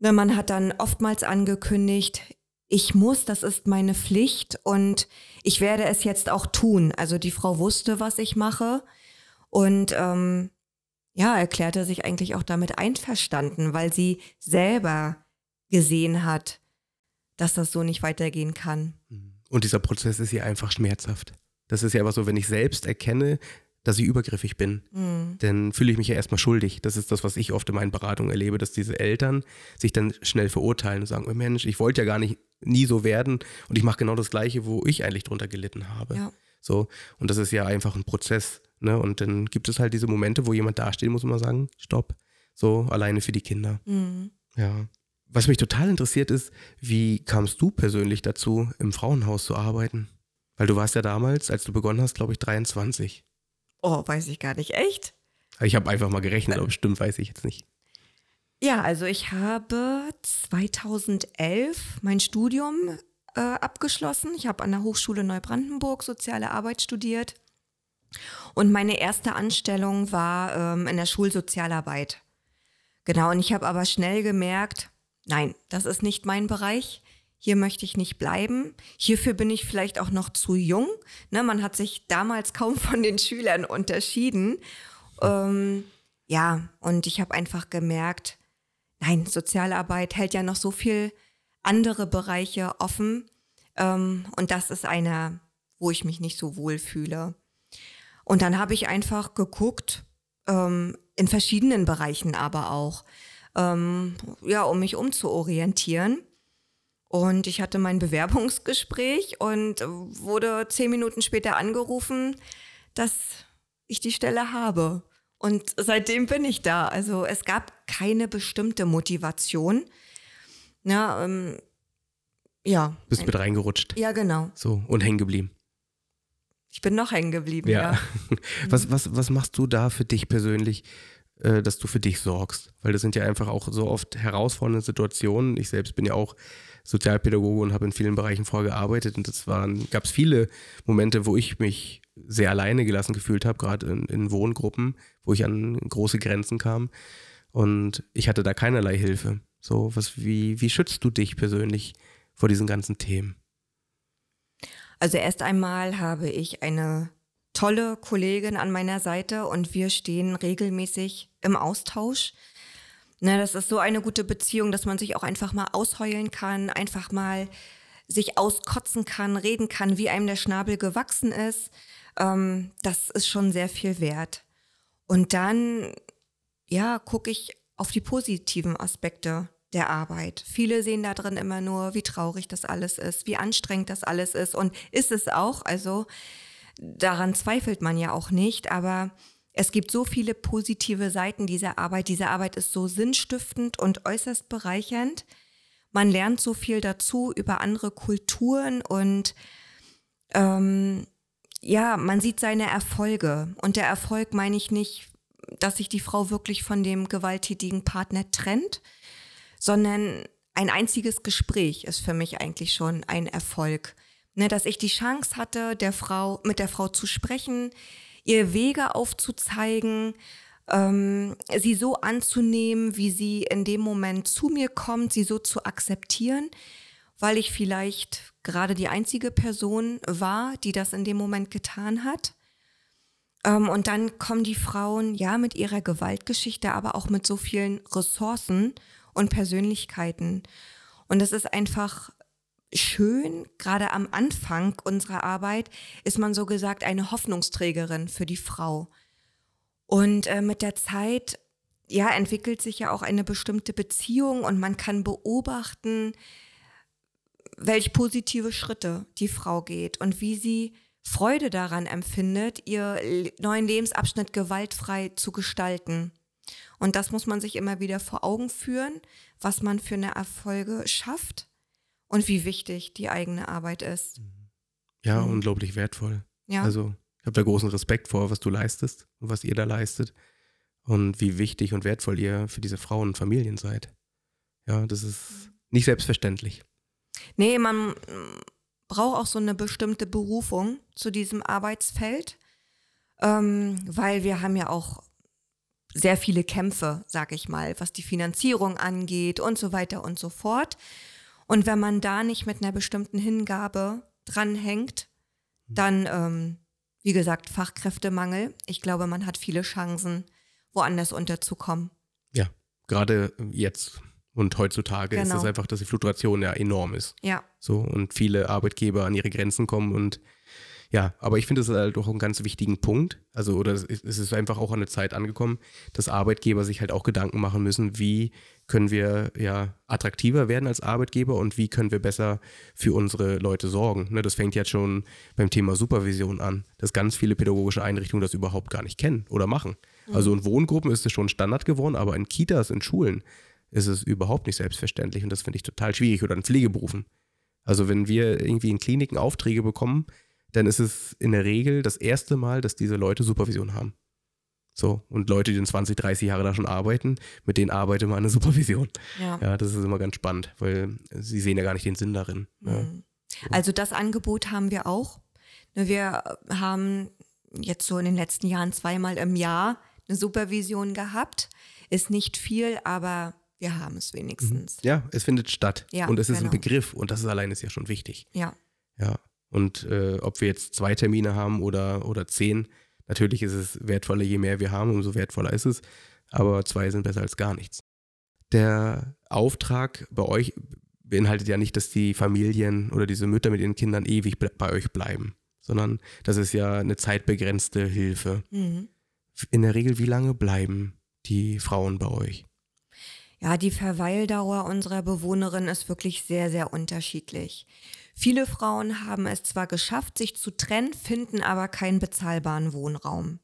ne, man hat dann oftmals angekündigt, ich muss, das ist meine Pflicht und ich werde es jetzt auch tun. Also die Frau wusste, was ich mache und ähm, ja, erklärte sich eigentlich auch damit einverstanden, weil sie selber gesehen hat, dass das so nicht weitergehen kann. Und dieser Prozess ist ja einfach schmerzhaft. Das ist ja aber so, wenn ich selbst erkenne, dass ich übergriffig bin, Mhm. dann fühle ich mich ja erstmal schuldig. Das ist das, was ich oft in meinen Beratungen erlebe, dass diese Eltern sich dann schnell verurteilen und sagen, oh Mensch, ich wollte ja gar nicht nie so werden und ich mache genau das Gleiche, wo ich eigentlich drunter gelitten habe. Ja. So, und das ist ja einfach ein Prozess. Ne? Und dann gibt es halt diese Momente, wo jemand dastehen muss und mal sagen, stopp. So, alleine für die Kinder. Mhm. Ja. Was mich total interessiert ist, wie kamst du persönlich dazu, im Frauenhaus zu arbeiten? Weil du warst ja damals, als du begonnen hast, glaube ich, 23. Oh, weiß ich gar nicht. Echt? Ich habe einfach mal gerechnet, aber bestimmt weiß ich jetzt nicht. Ja, also ich habe 2011 mein Studium äh, abgeschlossen. Ich habe an der Hochschule Neubrandenburg soziale Arbeit studiert. Und meine erste Anstellung war ähm, in der Schulsozialarbeit. Genau, und ich habe aber schnell gemerkt, nein, das ist nicht mein Bereich. Hier möchte ich nicht bleiben. Hierfür bin ich vielleicht auch noch zu jung. Ne, man hat sich damals kaum von den Schülern unterschieden. Ähm, ja, und ich habe einfach gemerkt, nein, Sozialarbeit hält ja noch so viel andere Bereiche offen. Ähm, und das ist einer, wo ich mich nicht so wohl fühle. Und dann habe ich einfach geguckt, ähm, in verschiedenen Bereichen aber auch, ähm, ja, um mich umzuorientieren. Und ich hatte mein (laughs) Bewerbungsgespräch und wurde zehn Minuten später angerufen, dass ich die Stelle habe. Und seitdem bin ich da. Also es gab keine bestimmte Motivation. Ja, ähm, ja. Bist mit reingerutscht. Ja, genau. So, und hängen geblieben. Ich bin noch hängen geblieben, Ja. ja. (laughs) Was, was, was machst du da für dich persönlich, äh, dass du für dich sorgst? Weil das sind ja einfach auch so oft herausfordernde Situationen. Ich selbst bin ja auch Sozialpädagoge und habe in vielen Bereichen vorher gearbeitet und es waren, gab es viele Momente, wo ich mich sehr alleine gelassen gefühlt habe, gerade in, in Wohngruppen, wo ich an große Grenzen kam. Und ich hatte da keinerlei Hilfe. So, was, wie, wie schützt du dich persönlich vor diesen ganzen Themen? Also erst einmal habe ich eine tolle Kollegin an meiner Seite und wir stehen regelmäßig im Austausch. Ne, das ist so eine gute Beziehung, dass man sich auch einfach mal ausheulen kann, einfach mal sich auskotzen kann, reden kann, wie einem der Schnabel gewachsen ist. Ähm, das ist schon sehr viel wert. Und dann, ja, gucke ich auf die positiven Aspekte der Arbeit. Viele sehen da drin immer nur, wie traurig das alles ist, wie anstrengend das alles ist. Und ist es auch, also daran zweifelt man ja auch nicht, aber es gibt so viele positive Seiten dieser Arbeit. Diese Arbeit ist so sinnstiftend und äußerst bereichernd. Man lernt so viel dazu über andere Kulturen und ähm, ja, man sieht seine Erfolge. Und der Erfolg meine ich nicht, dass sich die Frau wirklich von dem gewalttätigen Partner trennt, sondern ein einziges Gespräch ist für mich eigentlich schon ein Erfolg. Ne, dass ich die Chance hatte, der Frau, mit der Frau zu sprechen, ihr Wege aufzuzeigen, ähm, sie so anzunehmen, wie sie in dem Moment zu mir kommt, sie so zu akzeptieren, weil ich vielleicht gerade die einzige Person war, die das in dem Moment getan hat. Ähm, und dann kommen die Frauen ja mit ihrer Gewaltgeschichte, aber auch mit so vielen Ressourcen und Persönlichkeiten. Und es ist einfach schön, gerade am Anfang unserer Arbeit ist man so gesagt eine Hoffnungsträgerin für die Frau. Und äh, mit der Zeit, ja, entwickelt sich ja auch eine bestimmte Beziehung und man kann beobachten, welch positive Schritte die Frau geht und wie sie Freude daran empfindet, ihr neuen Lebensabschnitt gewaltfrei zu gestalten. Und das muss man sich immer wieder vor Augen führen, was man für eine Erfolge schafft und wie wichtig die eigene Arbeit ist. Ja, Mhm. unglaublich wertvoll. Ja, Also ich habe da großen Respekt vor, was du leistest und was ihr da leistet und wie wichtig und wertvoll ihr für diese Frauen und Familien seid. Ja, das ist nicht selbstverständlich. nee, man mm, braucht auch so eine bestimmte Berufung zu diesem Arbeitsfeld, ähm, weil wir haben ja auch sehr viele Kämpfe, sag ich mal, was die Finanzierung angeht und so weiter und so fort. Und wenn man da nicht mit einer bestimmten Hingabe dranhängt, dann, ähm, wie gesagt, Fachkräftemangel. Ich glaube, man hat viele Chancen, woanders unterzukommen. Ja, gerade jetzt und heutzutage ist Genau. es einfach, dass die Fluktuation ja enorm ist. Ja, So und viele Arbeitgeber an ihre Grenzen kommen und ja, aber ich finde es halt auch einen ganz wichtigen Punkt. Also, oder es ist ist einfach auch an eine Zeit angekommen, dass Arbeitgeber sich halt auch Gedanken machen müssen, wie können wir ja attraktiver werden als Arbeitgeber und wie können wir besser für unsere Leute sorgen. Ne, das fängt jetzt schon beim Thema Supervision an, dass ganz viele pädagogische Einrichtungen das überhaupt gar nicht kennen oder machen. Also in Wohngruppen ist es schon Standard geworden, aber in Kitas, in Schulen ist es überhaupt nicht selbstverständlich und das finde ich total schwierig oder in Pflegeberufen. Also wenn wir irgendwie in Kliniken Aufträge bekommen, dann ist es in der Regel das erste Mal, dass diese Leute Supervision haben. So, und Leute, die in 20, 30 Jahre da schon arbeiten, mit denen arbeitet man eine Supervision. ja. Ja, das ist immer ganz spannend, weil sie sehen ja gar nicht den Sinn darin. Ja. Mhm. Also das Angebot haben wir auch. Ne, Wir haben jetzt so in den letzten Jahren zweimal im Jahr eine Supervision gehabt. Ist nicht viel, aber wir haben es wenigstens. ja, es findet statt Ja, und es ist genau. ein Begriff und das ist allein ist ja schon wichtig. Ja, Ja, und äh, ob wir jetzt zwei Termine haben oder, oder zehn, natürlich ist es wertvoller, je mehr wir haben, umso wertvoller ist es. Aber zwei sind besser als gar nichts. Der Auftrag bei euch beinhaltet ja nicht, dass die Familien oder diese Mütter mit ihren Kindern ewig bei euch bleiben, sondern das ist ja eine zeitbegrenzte Hilfe. mhm. In der Regel, wie lange bleiben die Frauen bei euch? ja, die Verweildauer unserer Bewohnerin ist wirklich sehr, sehr unterschiedlich. Viele Frauen haben es zwar geschafft, sich zu trennen, finden aber keinen bezahlbaren Wohnraum.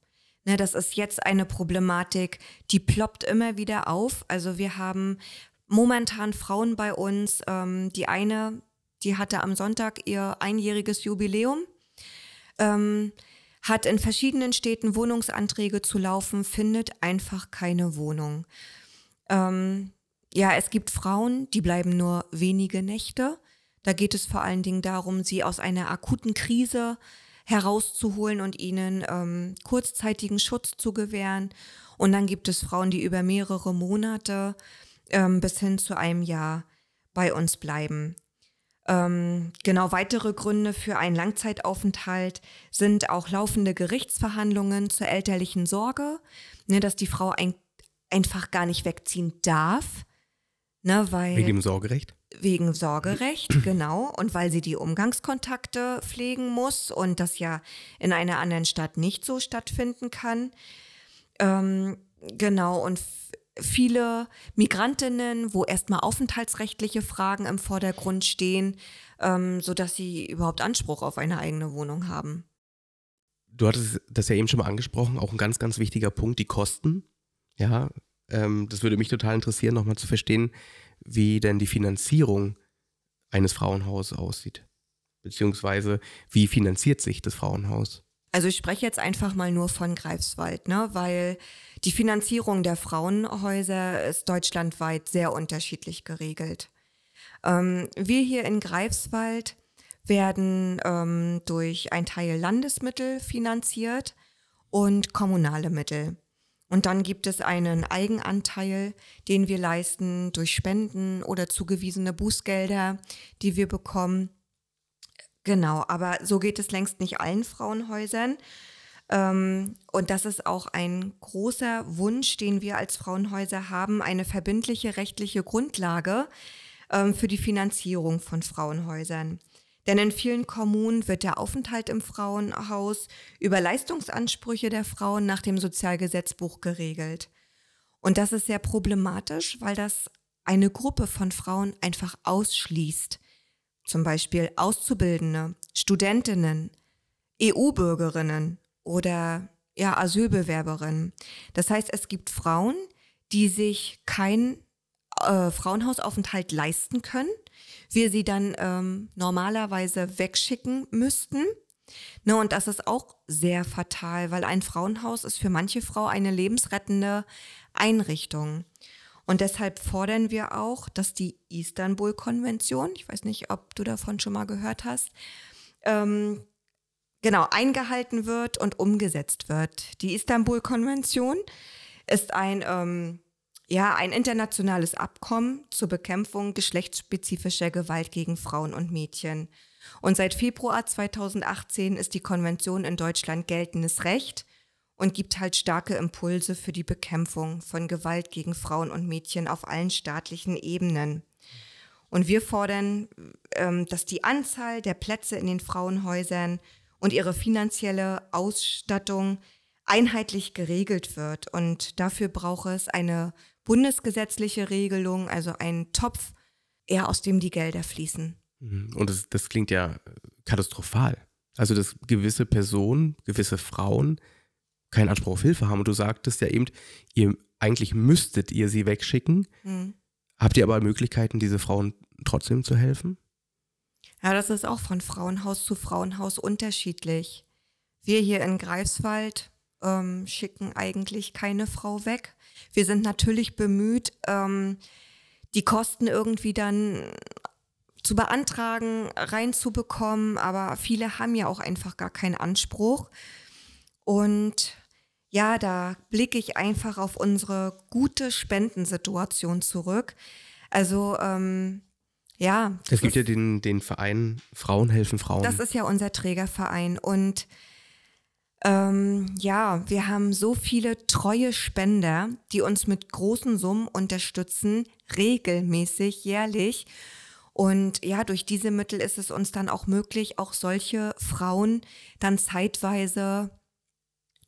Ne, das ist jetzt eine Problematik, die ploppt immer wieder auf. Also wir haben momentan Frauen bei uns. Ähm, die eine, die hatte am Sonntag ihr einjähriges Jubiläum, ähm, hat in verschiedenen Städten Wohnungsanträge zu laufen, findet einfach keine Wohnung. Ähm, ja, es gibt Frauen, die bleiben nur wenige Nächte. Da geht es vor allen Dingen darum, sie aus einer akuten Krise herauszuholen und ihnen ähm, kurzzeitigen Schutz zu gewähren. Und dann gibt es Frauen, die über mehrere Monate ähm, bis hin zu einem Jahr bei uns bleiben. Ähm, genau weitere Gründe für einen Langzeitaufenthalt sind auch laufende Gerichtsverhandlungen zur elterlichen Sorge, ne, dass die Frau ein, einfach gar nicht wegziehen darf, ne, weil Wegen dem Sorgerecht? Wegen Sorgerecht, (clears throat) genau, und weil sie die Umgangskontakte pflegen muss und das ja in einer anderen Stadt nicht so stattfinden kann. Ähm, genau, und viele Migrantinnen, wo erstmal aufenthaltsrechtliche Fragen im Vordergrund stehen, ähm, sodass sie überhaupt Anspruch auf eine eigene Wohnung haben. Du hattest das ja eben schon mal angesprochen, auch ein ganz, ganz wichtiger Punkt, die Kosten. Ja, ähm, das würde mich total interessieren, nochmal zu verstehen, wie denn die Finanzierung eines Frauenhauses aussieht. Beziehungsweise, wie finanziert sich das Frauenhaus? Also ich spreche jetzt einfach mal nur von Greifswald, ne? weil die Finanzierung der Frauenhäuser ist deutschlandweit sehr unterschiedlich geregelt. Ähm, wir hier in Greifswald werden ähm, durch ein Teil Landesmittel finanziert und kommunale Mittel. Und dann gibt es einen Eigenanteil, den wir leisten durch Spenden oder zugewiesene Bußgelder, die wir bekommen. Genau, aber so geht es längst nicht allen Frauenhäusern. Ähm, und das ist auch ein großer Wunsch, den wir als Frauenhäuser haben, eine verbindliche rechtliche Grundlage ähm, für die Finanzierung von Frauenhäusern. Denn in vielen Kommunen wird der Aufenthalt im Frauenhaus über Leistungsansprüche der Frauen nach dem Sozialgesetzbuch geregelt. Und das ist sehr problematisch, weil das eine Gruppe von Frauen einfach ausschließt. Zum Beispiel Auszubildende, Studentinnen, EU-Bürgerinnen oder ja, Asylbewerberinnen. Das heißt, es gibt Frauen, die sich kein äh, Frauenhausaufenthalt leisten können, wir sie dann ähm, normalerweise wegschicken müssten. Ne, und das ist auch sehr fatal, weil ein Frauenhaus ist für manche Frau eine lebensrettende Einrichtung. Und deshalb fordern wir auch, dass die Istanbul-Konvention, ich weiß nicht, ob du davon schon mal gehört hast, ähm, genau eingehalten wird und umgesetzt wird. Die Istanbul-Konvention ist ein ähm, ja, ein internationales Abkommen zur Bekämpfung geschlechtsspezifischer Gewalt gegen Frauen und Mädchen. Und seit Februar 2018 ist die Konvention in Deutschland geltendes Recht und gibt halt starke Impulse für die Bekämpfung von Gewalt gegen Frauen und Mädchen auf allen staatlichen Ebenen. Und wir fordern, ähm, dass die Anzahl der Plätze in den Frauenhäusern und ihre finanzielle Ausstattung einheitlich geregelt wird. Und dafür braucht es eine bundesgesetzliche Regelung, also einen Topf, eher aus dem die Gelder fließen. Mhm. Und das, das klingt ja katastrophal. Also, dass gewisse Personen, gewisse Frauen keinen Anspruch auf Hilfe haben. Und du sagtest ja eben, ihr eigentlich müsstet ihr sie wegschicken. Mhm. Habt ihr aber Möglichkeiten, diese Frauen trotzdem zu helfen? Ja, das ist auch von Frauenhaus zu Frauenhaus unterschiedlich. Wir hier in Greifswald ähm, schicken eigentlich keine Frau weg. Wir sind natürlich bemüht, ähm, die Kosten irgendwie dann zu beantragen, reinzubekommen, aber viele haben ja auch einfach gar keinen Anspruch. Und ja, da blicke ich einfach auf unsere gute Spendensituation zurück. Also ähm, ja. Es gibt ja den, den Verein Frauen helfen Frauen. Das ist ja unser Trägerverein und ähm, ja, wir haben so viele treue Spender, die uns mit großen Summen unterstützen, regelmäßig, jährlich. Und ja, durch diese Mittel ist es uns dann auch möglich, auch solche Frauen dann zeitweise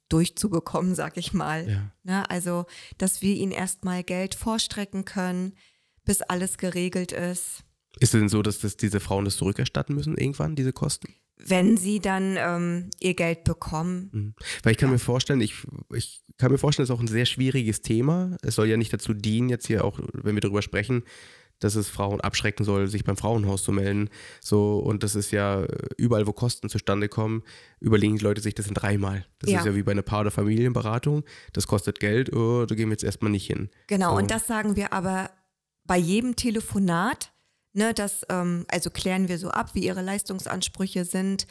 durchzubekommen, sag ich mal. Ja. Ne, also, dass wir ihnen erstmal Geld vorstrecken können, bis alles geregelt ist. Ist es denn so, dass das diese Frauen das zurückerstatten müssen irgendwann, diese Kosten? Wenn sie dann ähm, ihr Geld bekommen. Mhm. Weil ich kann ja. mir vorstellen, ich, ich kann mir vorstellen, das ist auch ein sehr schwieriges Thema. Es soll ja nicht dazu dienen, jetzt hier auch, wenn wir darüber sprechen, dass es Frauen abschrecken soll, sich beim Frauenhaus zu melden. So, und das ist ja überall, wo Kosten zustande kommen, überlegen die Leute sich das in dreimal. Das ja. ist ja wie bei einer Paar- oder Familienberatung. Das kostet Geld, oh, da gehen wir jetzt erstmal nicht hin. Genau, so. und das sagen wir aber bei jedem Telefonat Ne, das, ähm, also klären wir so ab, wie ihre Leistungsansprüche sind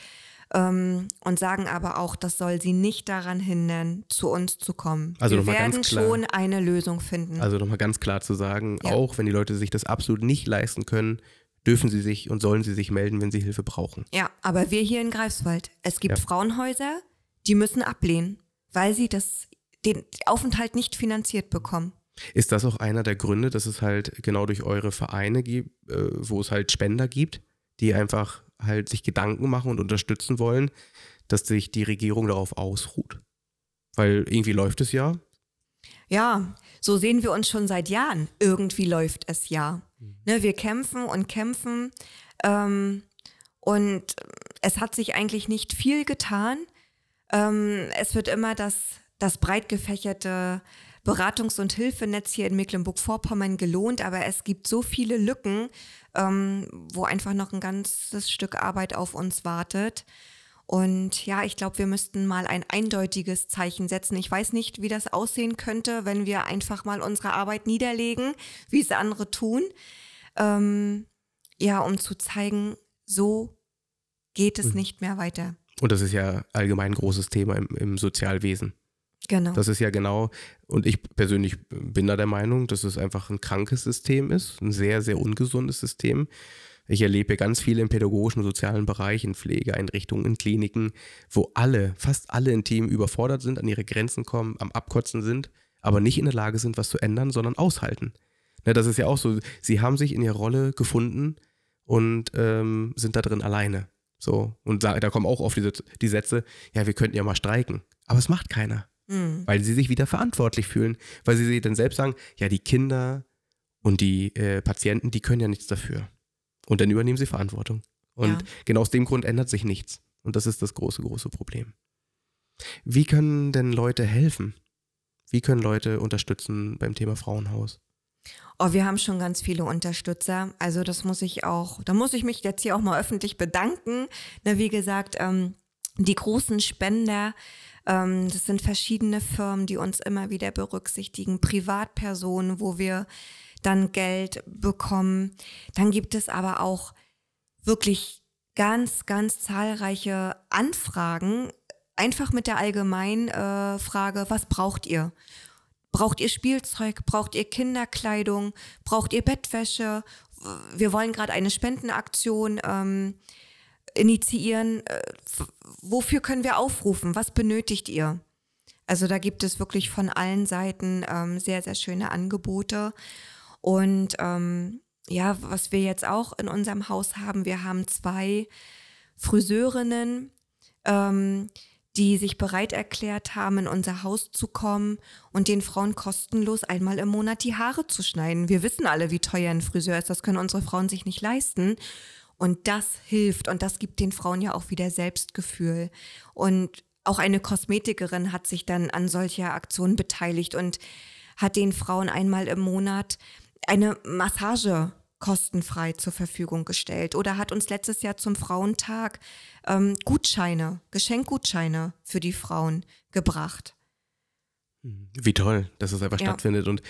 ähm, und sagen aber auch, das soll sie nicht daran hindern, zu uns zu kommen. Also wir werden schon eine Lösung finden. Also nochmal ganz klar zu sagen, ja. auch wenn die Leute sich das absolut nicht leisten können, dürfen sie sich und sollen sie sich melden, wenn sie Hilfe brauchen. Ja, aber wir hier in Greifswald, es gibt ja. Frauenhäuser, die müssen ablehnen, weil sie das, den Aufenthalt nicht finanziert bekommen. Ist das auch einer der Gründe, dass es halt genau durch eure Vereine gibt, äh, wo es halt Spender gibt, die einfach halt sich Gedanken machen und unterstützen wollen, dass sich die Regierung darauf ausruht? Weil irgendwie läuft es ja. Ja, so sehen wir uns schon seit Jahren. Irgendwie läuft es ja. Mhm. Ne, wir kämpfen und kämpfen ähm, und es hat sich eigentlich nicht viel getan. Ähm, es wird immer das, das breit gefächerte Beratungs- und Hilfenetz hier in Mecklenburg-Vorpommern gelohnt, aber es gibt so viele Lücken, ähm, wo einfach noch ein ganzes Stück Arbeit auf uns wartet. Und ja, ich glaube, wir müssten mal ein eindeutiges Zeichen setzen. Ich weiß nicht, wie das aussehen könnte, wenn wir einfach mal unsere Arbeit niederlegen, wie es andere tun. Ähm, ja, um zu zeigen, so geht es hm. nicht mehr weiter. Und das ist ja allgemein ein großes Thema im, im Sozialwesen. Genau. Das ist ja genau, und ich persönlich bin da der Meinung, dass es einfach ein krankes System ist, ein sehr, sehr ungesundes System. Ich erlebe ganz viele im pädagogischen und sozialen Bereich, in Pflegeeinrichtungen, in Kliniken, wo alle, fast alle in Team überfordert sind, an ihre Grenzen kommen, am Abkotzen sind, aber nicht in der Lage sind, was zu ändern, sondern aushalten. Ne, das ist ja auch so, sie haben sich in ihrer Rolle gefunden und ähm, sind da drin alleine. So, und da, da kommen auch oft diese, die Sätze, ja, wir könnten ja mal streiken. Aber es macht keiner. Mhm. Weil sie sich wieder verantwortlich fühlen. Weil sie sich dann selbst sagen, ja, die Kinder und die äh, Patienten, die können ja nichts dafür. Und dann übernehmen sie Verantwortung. Und Ja. genau aus dem Grund ändert sich nichts. Und das ist das große, große Problem. Wie können denn Leute helfen? Wie können Leute unterstützen beim Thema Frauenhaus? Oh, wir haben schon ganz viele Unterstützer. Also das muss ich auch, da muss ich mich jetzt hier auch mal öffentlich bedanken. Na, wie gesagt, ähm, die großen Spender, ähm, das sind verschiedene Firmen, die uns immer wieder berücksichtigen, Privatpersonen, wo wir dann Geld bekommen. Dann gibt es aber auch wirklich ganz, ganz zahlreiche Anfragen, einfach mit der allgemeinen äh, Frage, was braucht ihr? Braucht ihr Spielzeug? Braucht ihr Kinderkleidung? Braucht ihr Bettwäsche? Wir wollen gerade eine Spendenaktion ähm, initiieren. Äh, wofür können wir aufrufen? Was benötigt ihr? Also da gibt es wirklich von allen Seiten ähm, sehr, sehr schöne Angebote. Und ähm, ja, was wir jetzt auch in unserem Haus haben, wir haben zwei Friseurinnen, ähm, die sich bereit erklärt haben, in unser Haus zu kommen und den Frauen kostenlos einmal im Monat die Haare zu schneiden. Wir wissen alle, wie teuer ein Friseur ist. Das können unsere Frauen sich nicht leisten. Und das hilft und das gibt den Frauen ja auch wieder Selbstgefühl. Und auch eine Kosmetikerin hat sich dann an solcher Aktion beteiligt und hat den Frauen einmal im Monat eine Massage kostenfrei zur Verfügung gestellt oder hat uns letztes Jahr zum Frauentag ähm, Gutscheine, Geschenkgutscheine für die Frauen gebracht. Wie toll, dass es einfach Ja. stattfindet. Und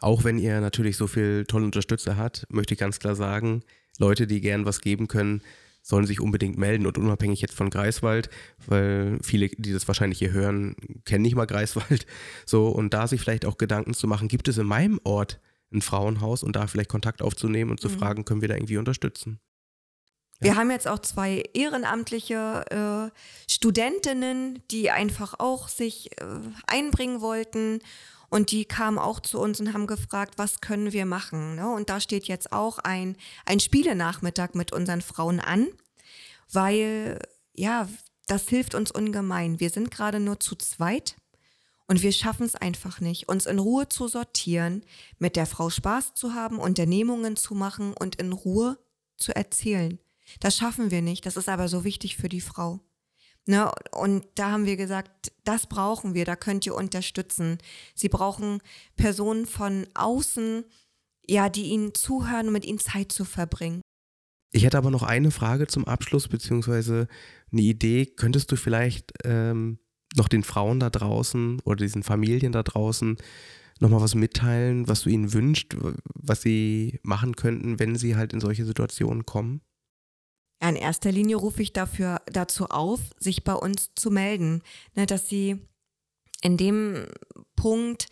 auch wenn ihr natürlich so viel tolle Unterstützer habt, möchte ich ganz klar sagen, Leute, die gern was geben können, sollen sich unbedingt melden und unabhängig jetzt von Greifswald, weil viele, die das wahrscheinlich hier hören, kennen nicht mal Greifswald. (laughs) So, und da sich vielleicht auch Gedanken zu machen, gibt es in meinem Ort ein Frauenhaus und da vielleicht Kontakt aufzunehmen und zu Mhm. fragen, können wir da irgendwie unterstützen? Wir haben jetzt auch zwei ehrenamtliche äh, Studentinnen, die einfach auch sich äh, einbringen wollten. Und die kamen auch zu uns und haben gefragt, was können wir machen? Ne? Und da steht jetzt auch ein, ein Spielenachmittag mit unseren Frauen an, weil ja, das hilft uns ungemein. Wir sind gerade nur zu zweit und wir schaffen es einfach nicht, uns in Ruhe zu sortieren, mit der Frau Spaß zu haben, Unternehmungen zu machen und in Ruhe zu erzählen. Das schaffen wir nicht. Das ist aber so wichtig für die Frau. Ne? Und da haben wir gesagt, das brauchen wir, da könnt ihr unterstützen. Sie brauchen Personen von außen, ja, die ihnen zuhören und mit ihnen Zeit zu verbringen. Ich hätte aber noch eine Frage zum Abschluss, beziehungsweise eine Idee. Könntest du vielleicht ähm, noch den Frauen da draußen oder diesen Familien da draußen nochmal was mitteilen, was du ihnen wünschst, was sie machen könnten, wenn sie halt in solche Situationen kommen? Ja, in erster Linie rufe ich dafür dazu auf, sich bei uns zu melden, ne, dass sie in dem Punkt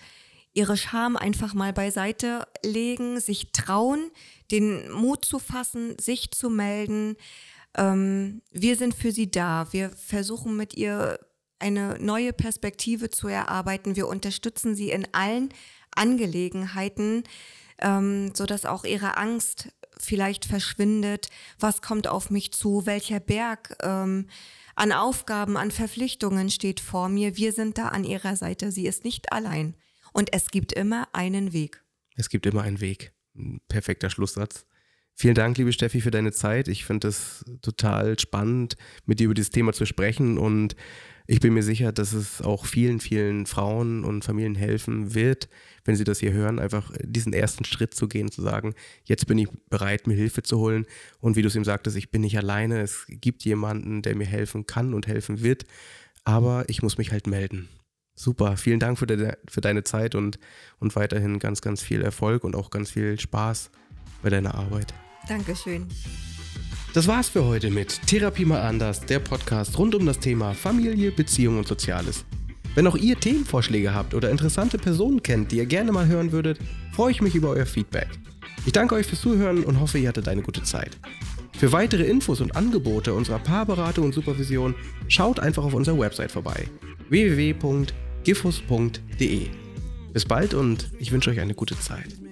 ihre Scham einfach mal beiseite legen, sich trauen, den Mut zu fassen, sich zu melden. Ähm, wir sind für sie da. Wir versuchen mit ihr eine neue Perspektive zu erarbeiten. Wir unterstützen sie in allen Angelegenheiten, ähm, sodass auch ihre Angst vielleicht verschwindet. Was kommt auf mich zu? Welcher Berg ähm, an Aufgaben, an Verpflichtungen steht vor mir? Wir sind da an ihrer Seite. Sie ist nicht allein. Und es gibt immer einen Weg. Es gibt immer einen Weg. Ein perfekter Schlusssatz. Vielen Dank, liebe Steffi, für deine Zeit. Ich finde es total spannend, mit dir über dieses Thema zu sprechen und ich bin mir sicher, dass es auch vielen, vielen Frauen und Familien helfen wird, wenn sie das hier hören, einfach diesen ersten Schritt zu gehen, zu sagen, jetzt bin ich bereit, mir Hilfe zu holen. Und wie du es ihm sagtest, ich bin nicht alleine, es gibt jemanden, der mir helfen kann und helfen wird, aber ich muss mich halt melden. Super, vielen Dank für, de für deine Zeit und, und weiterhin ganz, ganz viel Erfolg und auch ganz viel Spaß bei deiner Arbeit. Dankeschön. Das war's für heute mit Therapie mal anders, der Podcast rund um das Thema Familie, Beziehung und Soziales. Wenn auch ihr Themenvorschläge habt oder interessante Personen kennt, die ihr gerne mal hören würdet, freue ich mich über euer Feedback. Ich danke euch fürs Zuhören und hoffe, ihr hattet eine gute Zeit. Für weitere Infos und Angebote unserer Paarberatung und Supervision schaut einfach auf unserer Website vorbei www.gifus.de. Bis bald und ich wünsche euch eine gute Zeit.